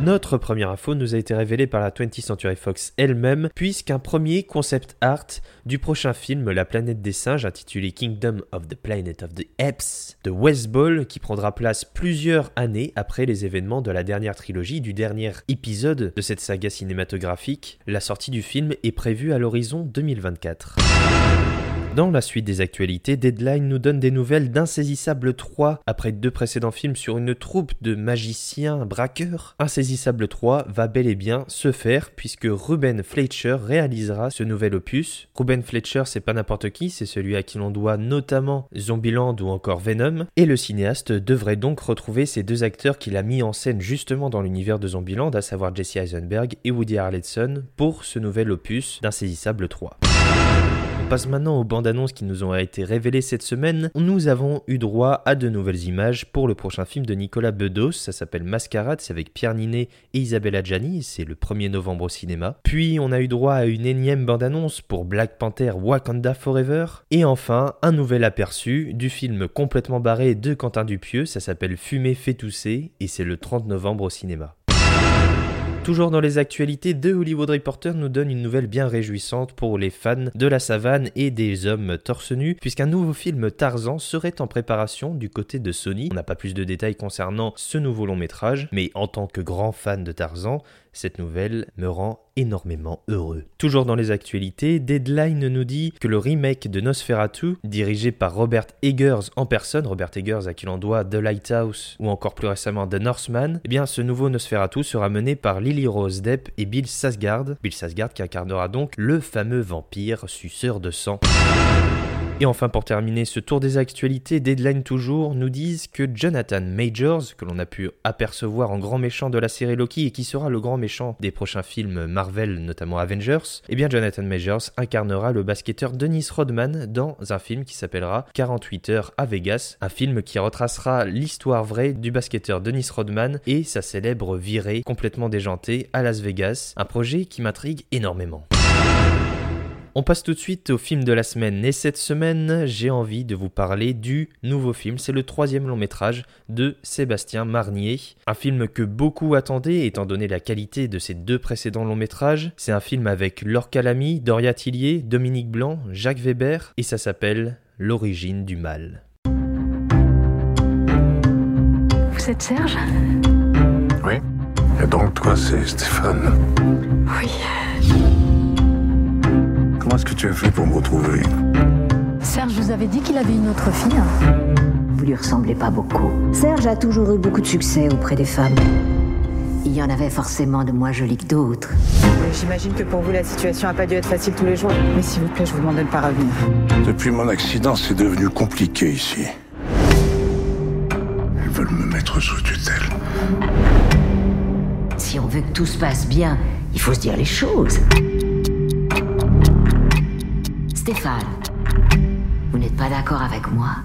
Notre première info nous a été révélée par la 20th Century Fox elle-même, puisqu'un premier concept art du prochain film La planète des singes, intitulé Kingdom of the Planet of the Apes, de Wes Ball, qui prendra place plusieurs années après les événements de la dernière trilogie, du dernier épisode de cette saga cinématographique. La sortie du film est prévue à l'horizon 2024. Dans la suite des actualités, Deadline nous donne des nouvelles d'Insaisissable 3 après deux précédents films sur une troupe de magiciens braqueurs. Insaisissable 3 va bel et bien se faire puisque Ruben Fletcher réalisera ce nouvel opus. Ruben Fletcher, c'est pas n'importe qui, c'est celui à qui l'on doit notamment Zombieland ou encore Venom. Et le cinéaste devrait donc retrouver ces deux acteurs qu'il a mis en scène justement dans l'univers de Zombieland, à savoir Jesse Eisenberg et Woody Harrelson, pour ce nouvel opus d'Insaisissable 3 passe maintenant aux bandes annonces qui nous ont été révélées cette semaine. Nous avons eu droit à de nouvelles images pour le prochain film de Nicolas Bedos. Ça s'appelle Mascarade, c'est avec Pierre Ninet et Isabella Gianni. C'est le 1er novembre au cinéma. Puis on a eu droit à une énième bande annonce pour Black Panther Wakanda Forever. Et enfin, un nouvel aperçu du film complètement barré de Quentin Dupieux. Ça s'appelle Fumer fait tousser et c'est le 30 novembre au cinéma. Toujours dans les actualités, The Hollywood Reporter nous donne une nouvelle bien réjouissante pour les fans de la savane et des hommes torse nus, puisqu'un nouveau film Tarzan serait en préparation du côté de Sony. On n'a pas plus de détails concernant ce nouveau long métrage, mais en tant que grand fan de Tarzan, cette nouvelle me rend énormément heureux. Toujours dans les actualités, Deadline nous dit que le remake de Nosferatu, dirigé par Robert Eggers en personne, Robert Eggers à qui l'on doit The Lighthouse ou encore plus récemment The Northman, eh bien ce nouveau Nosferatu sera mené par Lily Rose Depp et Bill Sasgard. Bill Sasgard qui incarnera donc le fameux vampire suceur de sang. Et enfin, pour terminer ce tour des actualités, Deadline toujours nous disent que Jonathan Majors, que l'on a pu apercevoir en grand méchant de la série Loki et qui sera le grand méchant des prochains films Marvel, notamment Avengers, eh bien Jonathan Majors incarnera le basketteur Dennis Rodman dans un film qui s'appellera 48 heures à Vegas, un film qui retracera l'histoire vraie du basketteur Dennis Rodman et sa célèbre virée complètement déjantée à Las Vegas, un projet qui m'intrigue énormément. On passe tout de suite au film de la semaine. Et cette semaine, j'ai envie de vous parler du nouveau film. C'est le troisième long métrage de Sébastien Marnier. Un film que beaucoup attendaient étant donné la qualité de ses deux précédents longs métrages. C'est un film avec Laure Calamy, Doria Tillier, Dominique Blanc, Jacques Weber. Et ça s'appelle L'origine du mal. Vous êtes Serge? Oui. Et donc toi, c'est Stéphane? Oui. Est-ce que tu as fait pour me retrouver Serge vous avez dit qu'il avait une autre fille. Vous lui ressemblez pas beaucoup. Serge a toujours eu beaucoup de succès auprès des femmes. Il y en avait forcément de moins jolies que d'autres. J'imagine que pour vous, la situation n'a pas dû être facile tous les jours. Mais s'il vous plaît, je vous demande de ne pas revenir. Depuis mon accident, c'est devenu compliqué ici. Ils veulent me mettre sous tutelle. Si on veut que tout se passe bien, il faut se dire les choses. Stéphane, vous n'êtes pas d'accord avec moi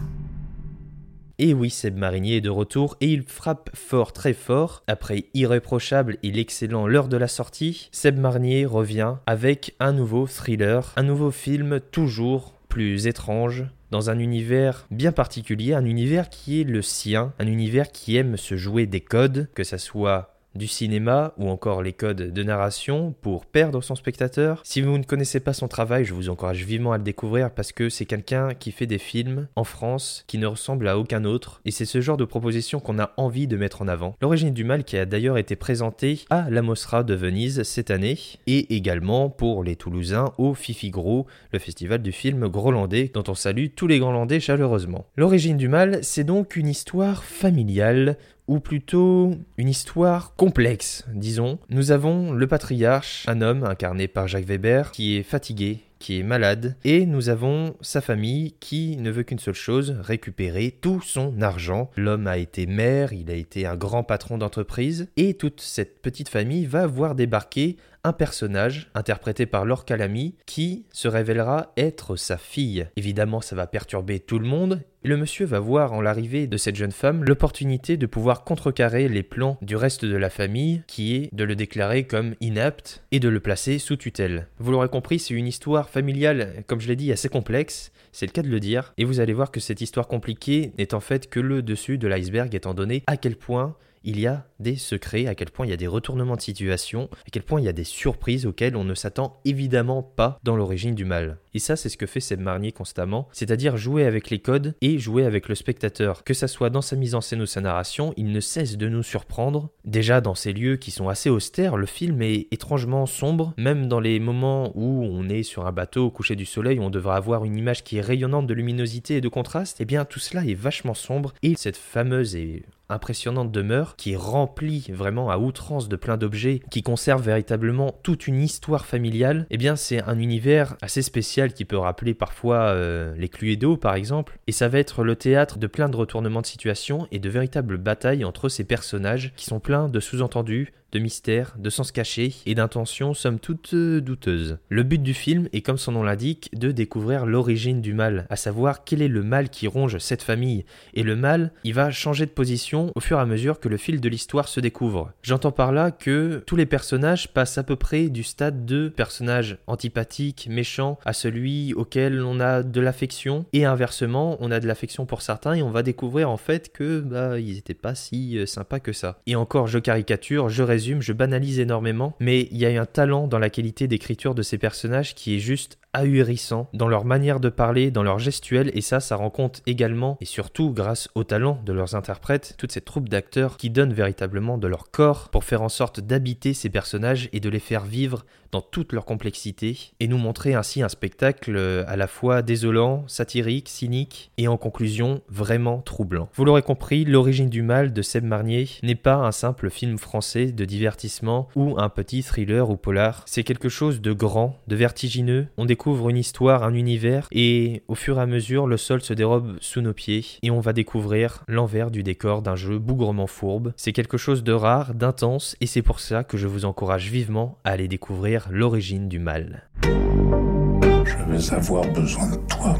et oui, Seb Marinier est de retour et il frappe fort, très fort. Après Irréprochable et l'excellent L'heure de la sortie, Seb Marinier revient avec un nouveau thriller, un nouveau film toujours plus étrange, dans un univers bien particulier, un univers qui est le sien, un univers qui aime se jouer des codes, que ça soit du cinéma ou encore les codes de narration pour perdre son spectateur. Si vous ne connaissez pas son travail, je vous encourage vivement à le découvrir parce que c'est quelqu'un qui fait des films en France qui ne ressemble à aucun autre et c'est ce genre de proposition qu'on a envie de mettre en avant. L'origine du mal qui a d'ailleurs été présenté à la Mostra de Venise cette année et également pour les Toulousains au Fifi Gros, le festival du film grolandais dont on salue tous les grolandais chaleureusement. L'origine du mal, c'est donc une histoire familiale ou plutôt une histoire complexe, disons. Nous avons le patriarche, un homme incarné par Jacques Weber, qui est fatigué, qui est malade, et nous avons sa famille qui ne veut qu'une seule chose, récupérer tout son argent. L'homme a été maire, il a été un grand patron d'entreprise, et toute cette petite famille va voir débarquer un personnage interprété par Laure Calamy qui se révélera être sa fille. Évidemment, ça va perturber tout le monde. Le monsieur va voir en l'arrivée de cette jeune femme l'opportunité de pouvoir contrecarrer les plans du reste de la famille, qui est de le déclarer comme inapte et de le placer sous tutelle. Vous l'aurez compris, c'est une histoire familiale, comme je l'ai dit, assez complexe, c'est le cas de le dire, et vous allez voir que cette histoire compliquée n'est en fait que le dessus de l'iceberg étant donné à quel point il y a des secrets, à quel point il y a des retournements de situation, à quel point il y a des surprises auxquelles on ne s'attend évidemment pas dans l'origine du mal. Et ça, c'est ce que fait Seb Marnier constamment, c'est-à-dire jouer avec les codes et jouer avec le spectateur. Que ça soit dans sa mise en scène ou sa narration, il ne cesse de nous surprendre. Déjà dans ces lieux qui sont assez austères, le film est étrangement sombre, même dans les moments où on est sur un bateau au coucher du soleil, où on devrait avoir une image qui est rayonnante de luminosité et de contraste, eh bien tout cela est vachement sombre et cette fameuse et impressionnante demeure qui est remplie vraiment à outrance de plein d'objets, qui conserve véritablement toute une histoire familiale, eh bien c'est un univers assez spécial qui peut rappeler parfois euh, les Cluedo par exemple, et ça va être le théâtre de plein de retournements de situation et de véritables batailles entre ces personnages qui sont pleins de sous-entendus, de mystère, de sens caché et d'intentions somme toute euh, douteuses. Le but du film est, comme son nom l'indique, de découvrir l'origine du mal, à savoir quel est le mal qui ronge cette famille. Et le mal, il va changer de position au fur et à mesure que le fil de l'histoire se découvre. J'entends par là que tous les personnages passent à peu près du stade de personnage antipathique, méchant, à celui auquel on a de l'affection, et inversement, on a de l'affection pour certains et on va découvrir en fait que bah ils étaient pas si euh, sympas que ça. Et encore, je caricature, je résume je banalise énormément, mais il y a un talent dans la qualité d'écriture de ces personnages qui est juste ahurissant dans leur manière de parler, dans leur gestuelle, et ça, ça rend compte également, et surtout grâce au talent de leurs interprètes, toute cette troupe d'acteurs qui donnent véritablement de leur corps pour faire en sorte d'habiter ces personnages et de les faire vivre dans toute leur complexité, et nous montrer ainsi un spectacle euh, à la fois désolant, satirique, cynique, et en conclusion vraiment troublant. Vous l'aurez compris, L'origine du mal de Seb Marnier n'est pas un simple film français de divertissement ou un petit thriller ou polar, c'est quelque chose de grand, de vertigineux, on découvre découvre une histoire, un univers, et au fur et à mesure, le sol se dérobe sous nos pieds, et on va découvrir l'envers du décor d'un jeu bougrement fourbe. C'est quelque chose de rare, d'intense, et c'est pour ça que je vous encourage vivement à aller découvrir l'origine du mal. Je vais avoir besoin de toi.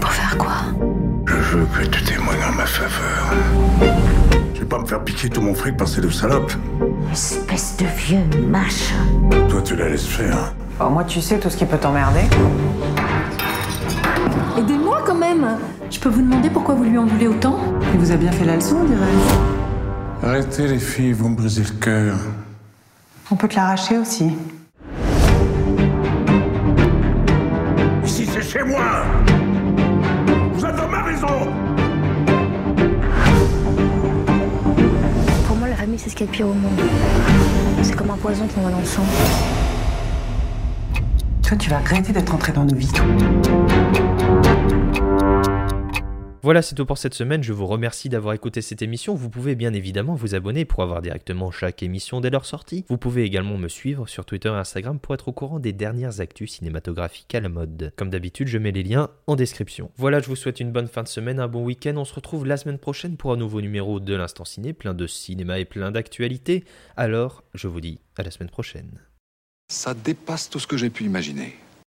Pour faire quoi? Je veux que tu témoignes en ma faveur. Je vais pas me faire piquer tout mon fric par ces deux salopes. Espèce de vieux machin. Toi, tu la laisses faire. Moins, tu sais tout ce qui peut t'emmerder. Aidez-moi quand même Je peux vous demander pourquoi vous lui en voulez autant Il vous a bien fait la leçon, dirais-je. Arrêtez les filles, vous me brisez le cœur. On peut te l'arracher aussi. Ici, c'est chez moi C'est comme un poison qu'on va dans le sang. Toi, tu vas regretter d'être entré dans nos vies. Voilà, c'est tout pour cette semaine. Je vous remercie d'avoir écouté cette émission. Vous pouvez bien évidemment vous abonner pour avoir directement chaque émission dès leur sortie. Vous pouvez également me suivre sur Twitter et Instagram pour être au courant des dernières actus cinématographiques à la mode. Comme d'habitude, je mets les liens en description. Voilà, je vous souhaite une bonne fin de semaine, un bon week-end. On se retrouve la semaine prochaine pour un nouveau numéro de l'Instant Ciné, plein de cinéma et plein d'actualités. Alors, je vous dis à la semaine prochaine. Ça dépasse tout ce que j'ai pu imaginer.